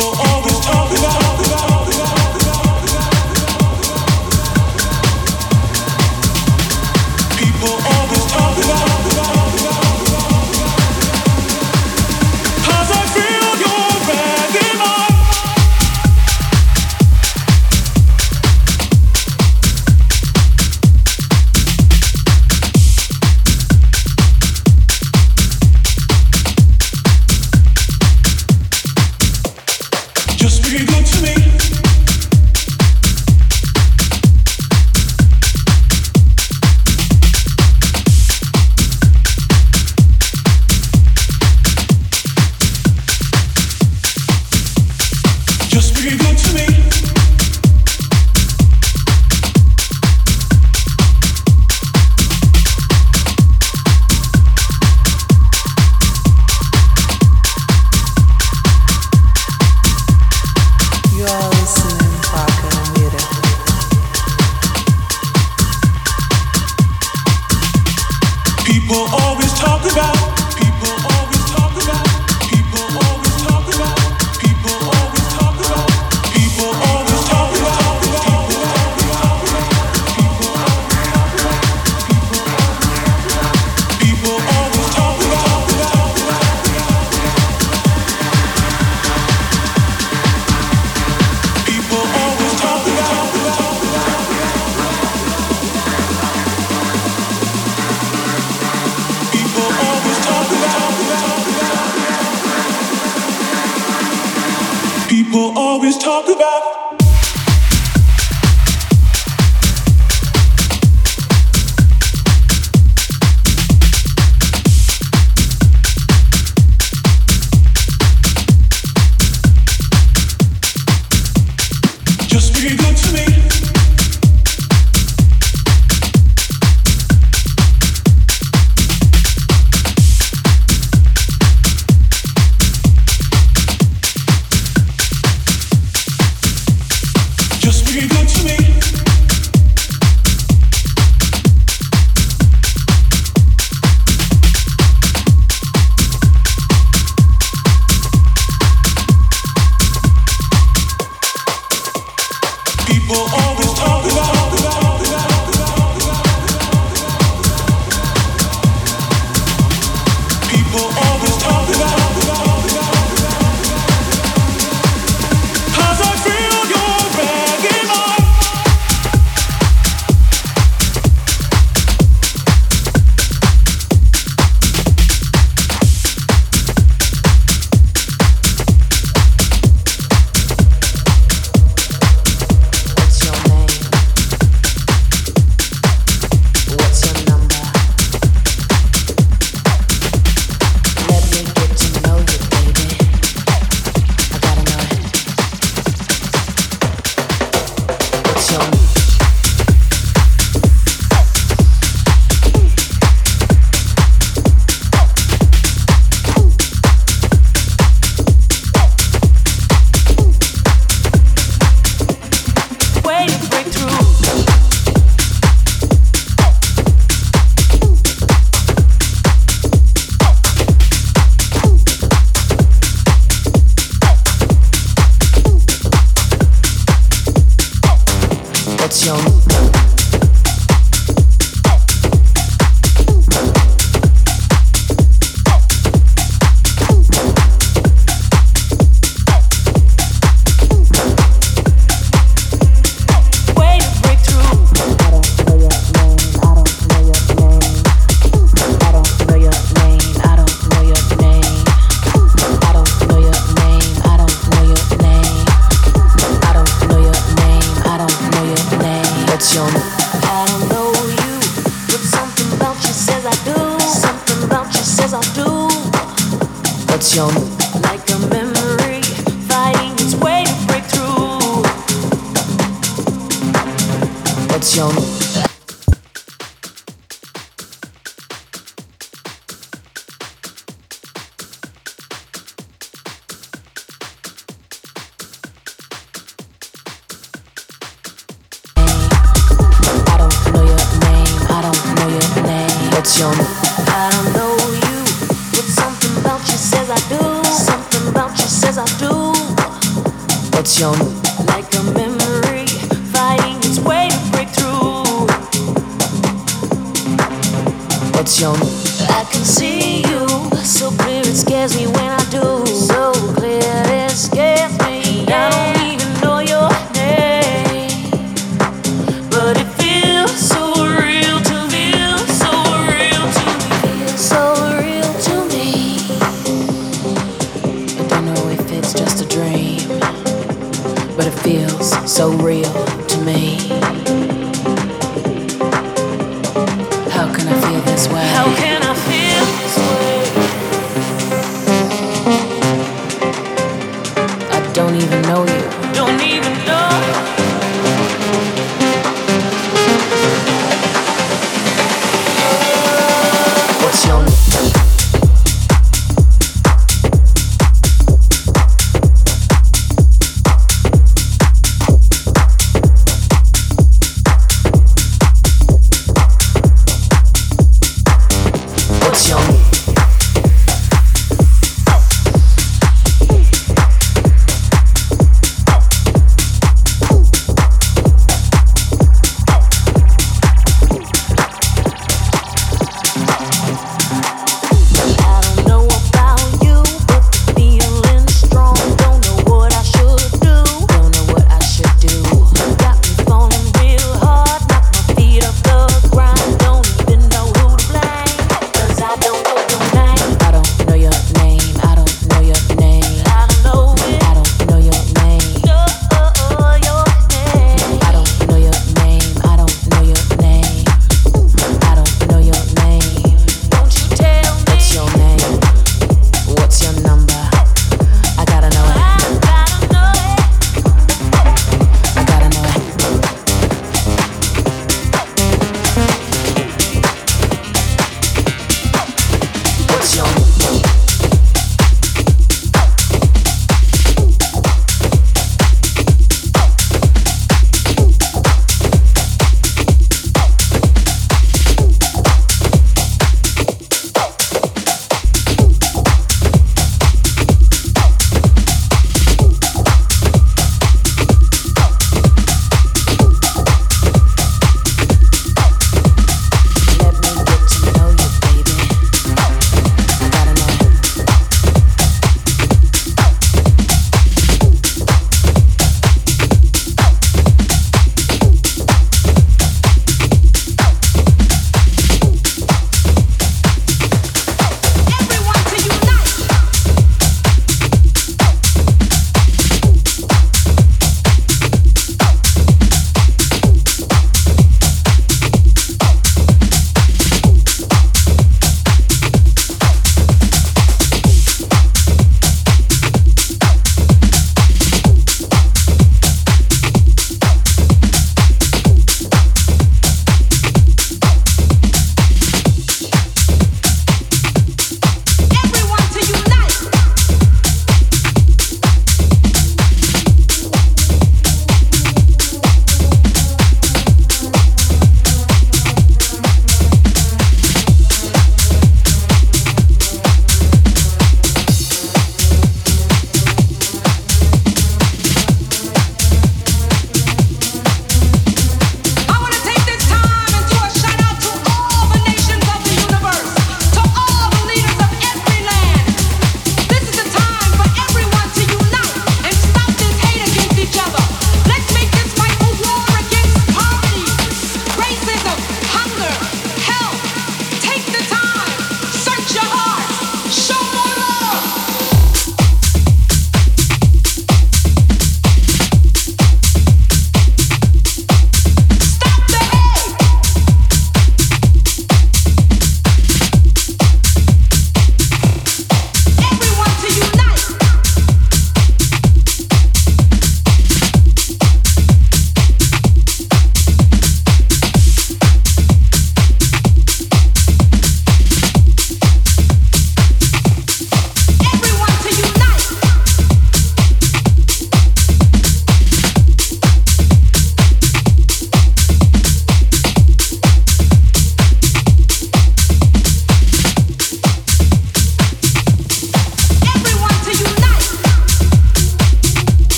people. to me.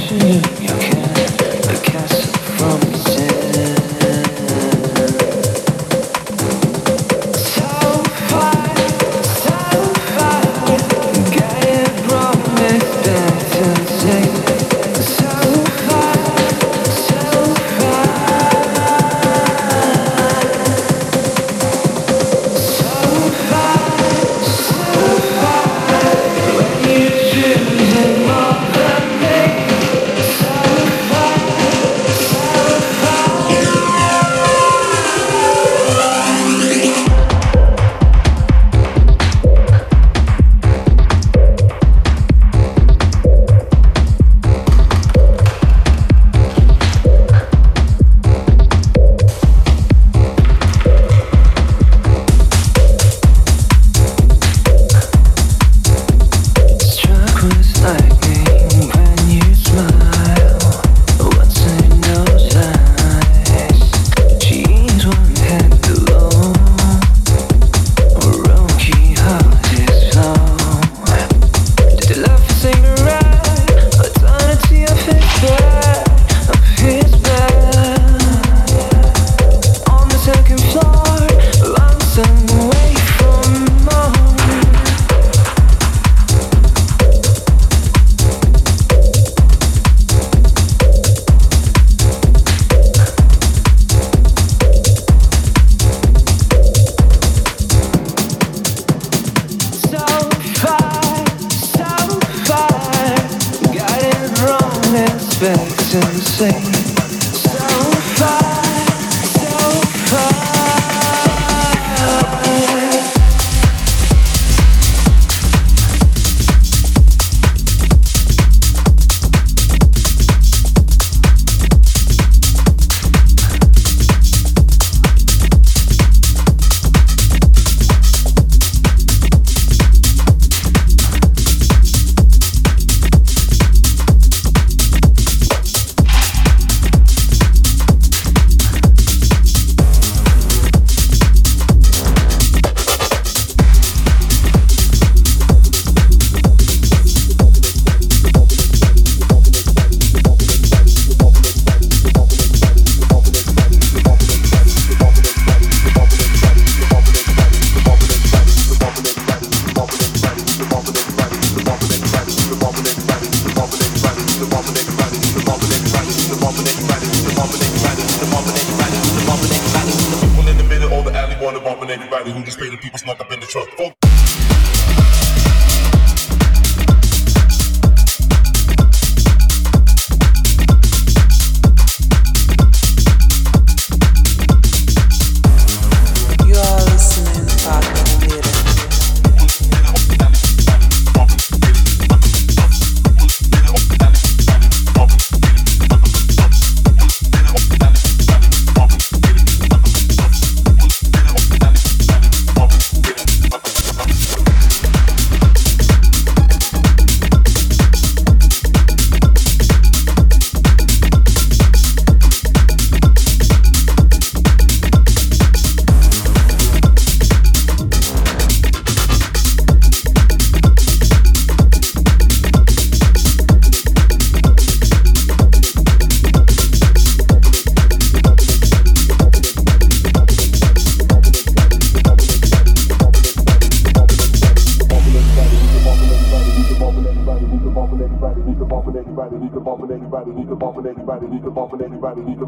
Okay. everybody need to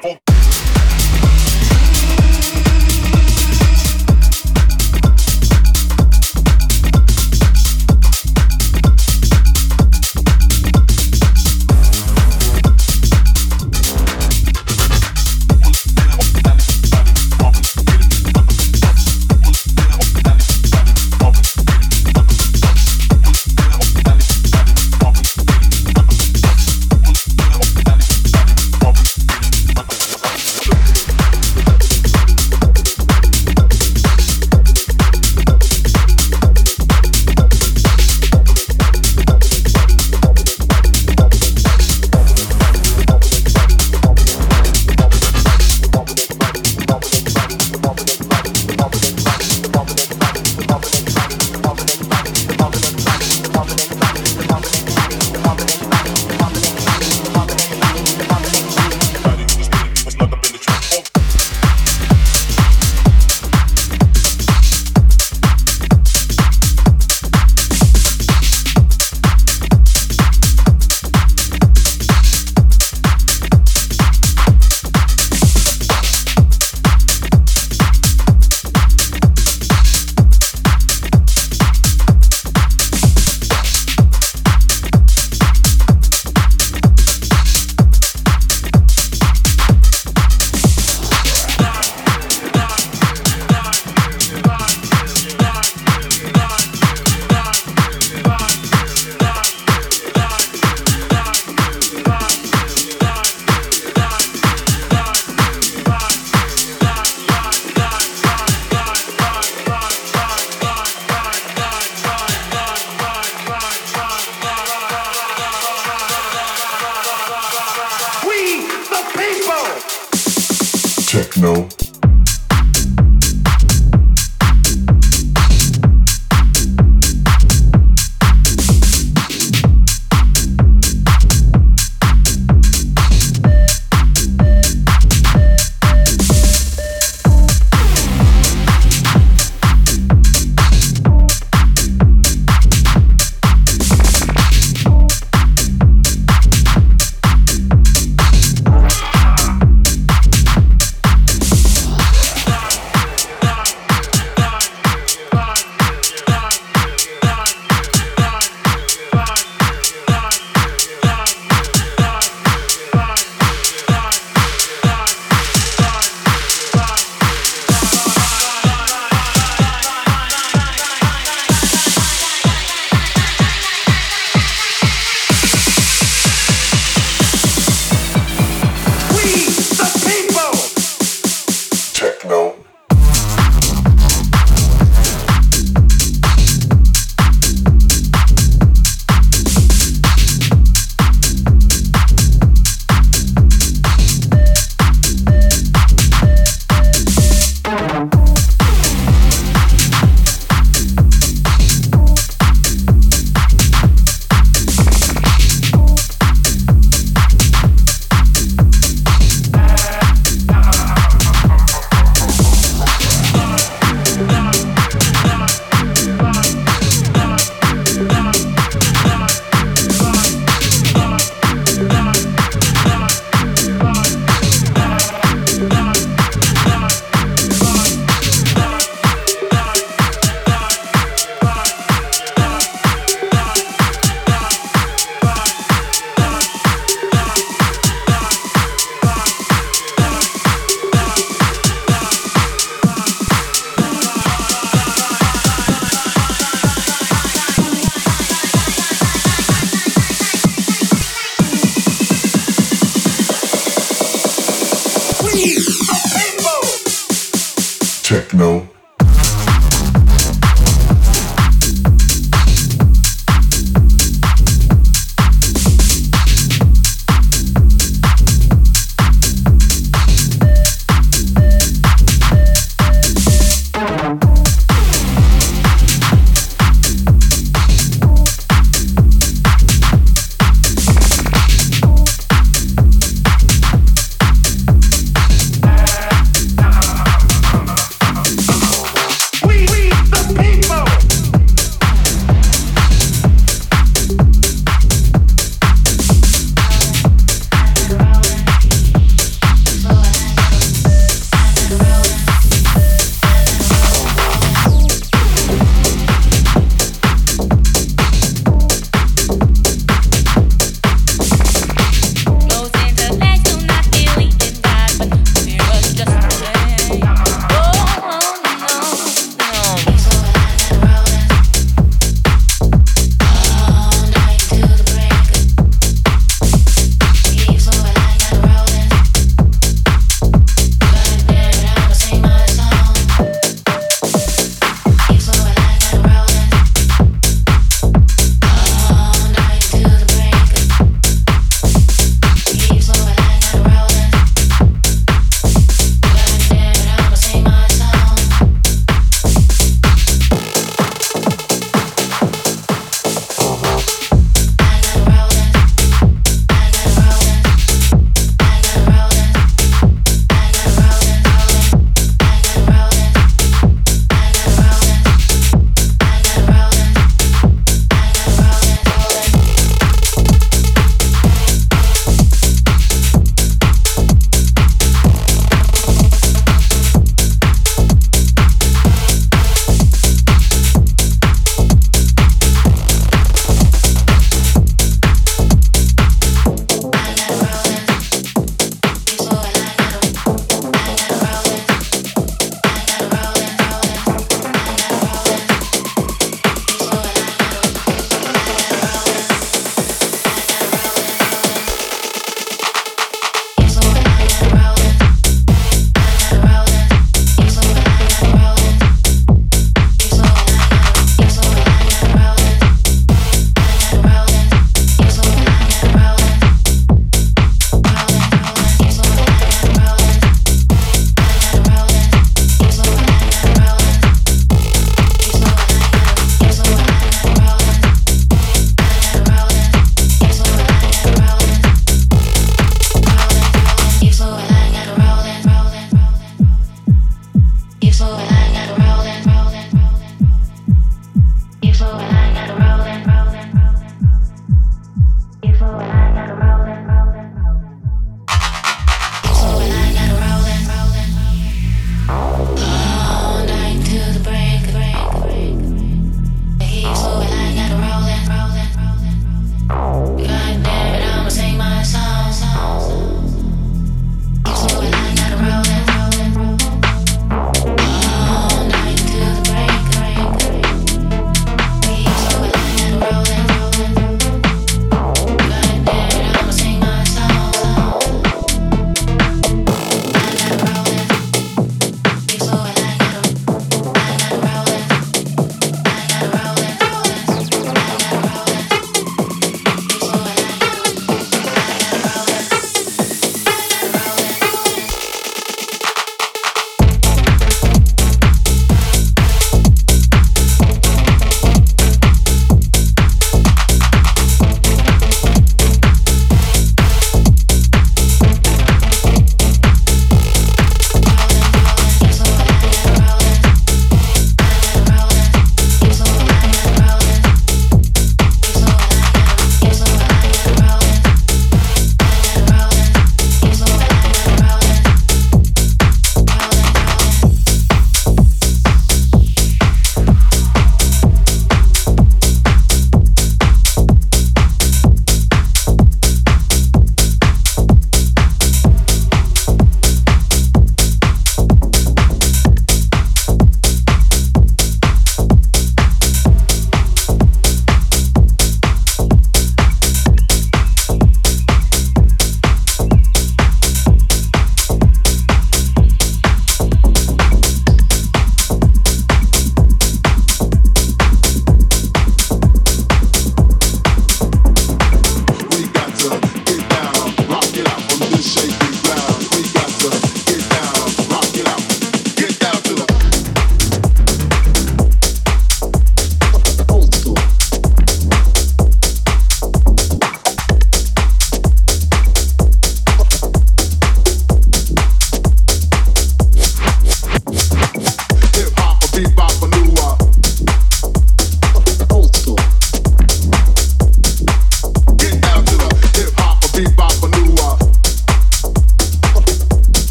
Fuck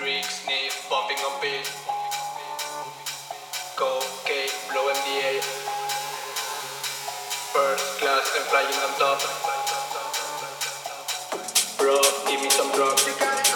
Drink, sniff, popping on pills. Cocaine, blow MDA. First class and flying on top. Bro, give me some drugs.